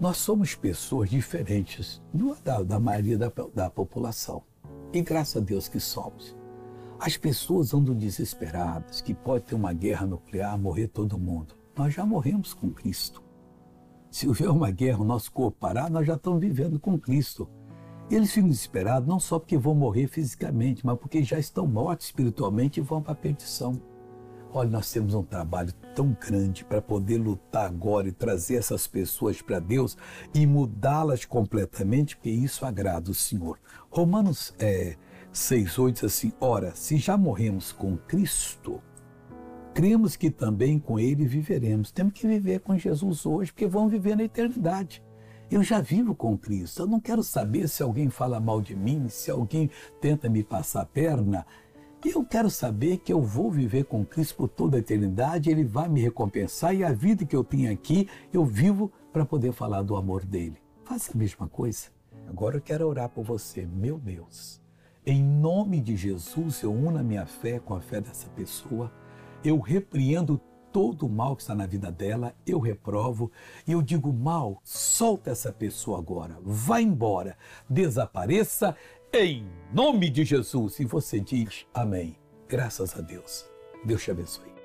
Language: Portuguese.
Nós somos pessoas diferentes da, da maioria da, da população. E graças a Deus que somos. As pessoas andam desesperadas, que pode ter uma guerra nuclear, morrer todo mundo. Nós já morremos com Cristo. Se houver uma guerra, o nosso corpo parar, nós já estamos vivendo com Cristo. Eles ficam desesperados não só porque vão morrer fisicamente, mas porque já estão mortos espiritualmente e vão para a perdição. Olha, nós temos um trabalho tão grande para poder lutar agora e trazer essas pessoas para Deus e mudá-las completamente, porque isso agrada o Senhor. Romanos é, 6,8 diz assim: Ora, se já morremos com Cristo, cremos que também com Ele viveremos. Temos que viver com Jesus hoje, porque vamos viver na eternidade. Eu já vivo com Cristo. Eu não quero saber se alguém fala mal de mim, se alguém tenta me passar a perna. E eu quero saber que eu vou viver com Cristo por toda a eternidade, Ele vai me recompensar e a vida que eu tenho aqui, eu vivo para poder falar do amor dele. Faça a mesma coisa. Agora eu quero orar por você, meu Deus. Em nome de Jesus, eu uno a minha fé com a fé dessa pessoa. Eu repreendo todo o mal que está na vida dela, eu reprovo e eu digo: mal, solta essa pessoa agora, vá embora, desapareça em nome de Jesus. E você diz amém. Graças a Deus. Deus te abençoe.